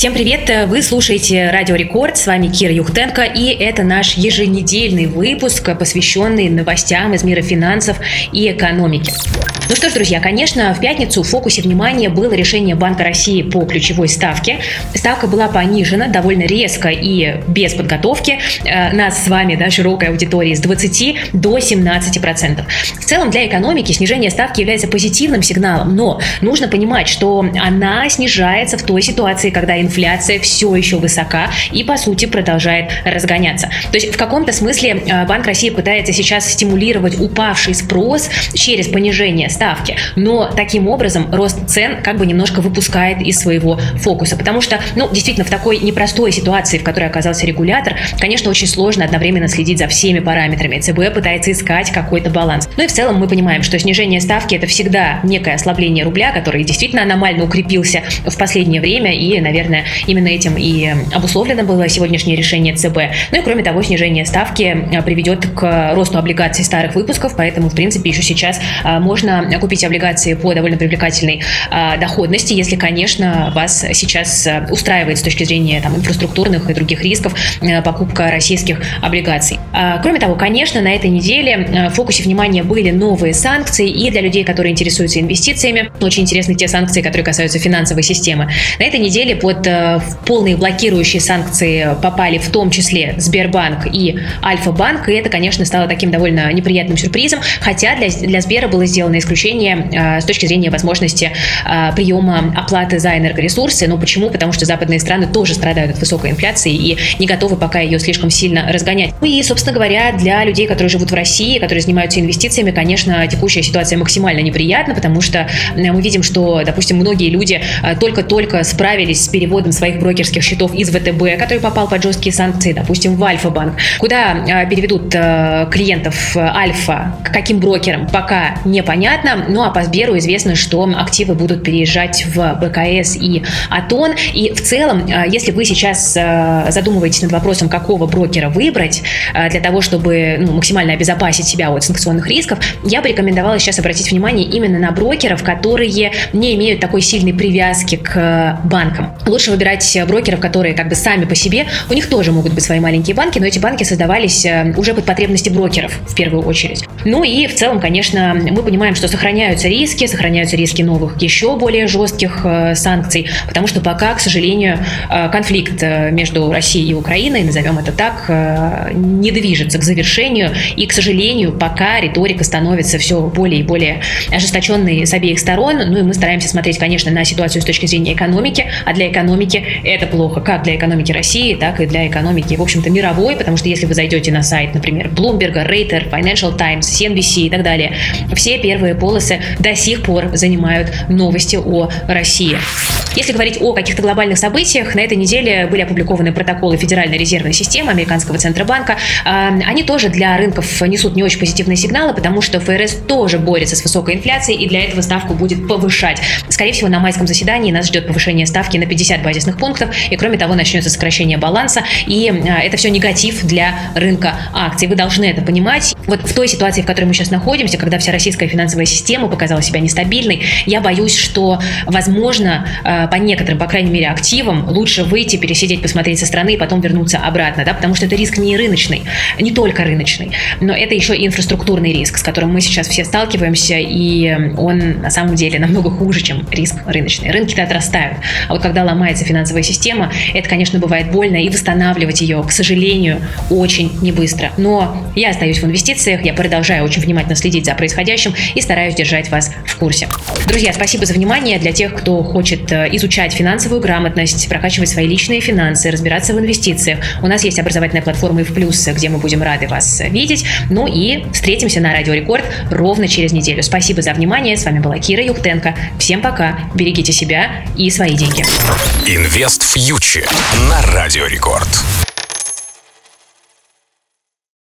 Всем привет! Вы слушаете Радио Рекорд. С вами Кира Юхтенко. И это наш еженедельный выпуск, посвященный новостям из мира финансов и экономики. Ну что ж, друзья, конечно, в пятницу в фокусе внимания было решение Банка России по ключевой ставке. Ставка была понижена довольно резко и без подготовки э, нас с вами, да, широкой аудитории, с 20 до 17 процентов. В целом для экономики снижение ставки является позитивным сигналом, но нужно понимать, что она снижается в той ситуации, когда инфляция все еще высока и, по сути, продолжает разгоняться. То есть в каком-то смысле э, Банк России пытается сейчас стимулировать упавший спрос через понижение ставки. Но таким образом рост цен как бы немножко выпускает из своего фокуса. Потому что, ну, действительно, в такой непростой ситуации, в которой оказался регулятор, конечно, очень сложно одновременно следить за всеми параметрами. ЦБ пытается искать какой-то баланс. Ну и в целом мы понимаем, что снижение ставки это всегда некое ослабление рубля, который действительно аномально укрепился в последнее время. И, наверное, именно этим и обусловлено было сегодняшнее решение ЦБ. Ну и кроме того, снижение ставки приведет к росту облигаций старых выпусков, поэтому, в принципе, еще сейчас а, можно купить облигации по довольно привлекательной э, доходности, если, конечно, вас сейчас э, устраивает с точки зрения там, инфраструктурных и других рисков э, покупка российских облигаций. Э, кроме того, конечно, на этой неделе э, в фокусе внимания были новые санкции, и для людей, которые интересуются инвестициями, очень интересны те санкции, которые касаются финансовой системы. На этой неделе под э, полные блокирующие санкции попали в том числе Сбербанк и Альфа-банк, и это, конечно, стало таким довольно неприятным сюрпризом, хотя для, для Сбера было сделано исключение а, с точки зрения возможности а, приема оплаты за энергоресурсы. Ну почему? Потому что западные страны тоже страдают от высокой инфляции и не готовы пока ее слишком сильно разгонять. Ну и, собственно говоря, для людей, которые живут в России, которые занимаются инвестициями, конечно, текущая ситуация максимально неприятна, потому что мы видим, что, допустим, многие люди только-только справились с переводом своих брокерских счетов из ВТБ, который попал под жесткие санкции, допустим, в Альфа-банк. Куда переведут клиентов Альфа, к каким брокерам, пока непонятно понятно. Ну а по Сберу известно, что активы будут переезжать в БКС и Атон. И в целом, э, если вы сейчас э, задумываетесь над вопросом, какого брокера выбрать э, для того, чтобы ну, максимально обезопасить себя от санкционных рисков, я бы рекомендовала сейчас обратить внимание именно на брокеров, которые не имеют такой сильной привязки к банкам. Лучше выбирать брокеров, которые как бы сами по себе, у них тоже могут быть свои маленькие банки, но эти банки создавались уже под потребности брокеров в первую очередь. Ну и в целом, конечно, мы понимаем, что сохраняются риски, сохраняются риски новых, еще более жестких э, санкций, потому что пока, к сожалению, э, конфликт э, между Россией и Украиной, назовем это так, не движется к завершению, и, к сожалению, пока риторика становится все более и более ожесточенной с обеих сторон, ну и мы стараемся смотреть, конечно, на ситуацию с точки зрения экономики, а для экономики это плохо, как для экономики России, так и для экономики, в общем-то, мировой, потому что если вы зайдете на сайт, например, Bloomberg, Reuters, Financial Times, CNBC и так далее, все первые полосы до сих пор занимают новости о России. Если говорить о каких-то глобальных событиях, на этой неделе были опубликованы протоколы Федеральной резервной системы Американского Центробанка. Они тоже для рынков несут не очень позитивные сигналы, потому что ФРС тоже борется с высокой инфляцией и для этого ставку будет повышать. Скорее всего, на майском заседании нас ждет повышение ставки на 50 базисных пунктов, и кроме того, начнется сокращение баланса, и а, это все негатив для рынка акций. Вы должны это понимать. Вот в той ситуации, в которой мы сейчас находимся, когда вся российская финансовая система показала себя нестабильной, я боюсь, что, возможно, а, по некоторым, по крайней мере, активам лучше выйти, пересидеть, посмотреть со стороны и потом вернуться обратно, да, потому что это риск не рыночный, не только рыночный, но это еще и инфраструктурный риск, с которым мы сейчас все сталкиваемся, и он на самом деле намного хуже, чем риск рыночный. Рынки-то отрастают, а вот когда ломается финансовая система, это, конечно, бывает больно, и восстанавливать ее, к сожалению, очень не быстро. Но я остаюсь в инвестициях, я продолжаю очень внимательно следить за происходящим и стараюсь держать вас в курсе. Друзья, спасибо за внимание. Для тех, кто хочет э, изучать финансовую грамотность, прокачивать свои личные финансы, разбираться в инвестициях. У нас есть образовательная платформа и в плюс, где мы будем рады вас видеть. Ну и встретимся на Радио Рекорд ровно через неделю. Спасибо за внимание. С вами была Кира Юхтенко. Всем пока. Берегите себя и свои деньги. Инвест фьючер на Радио Рекорд.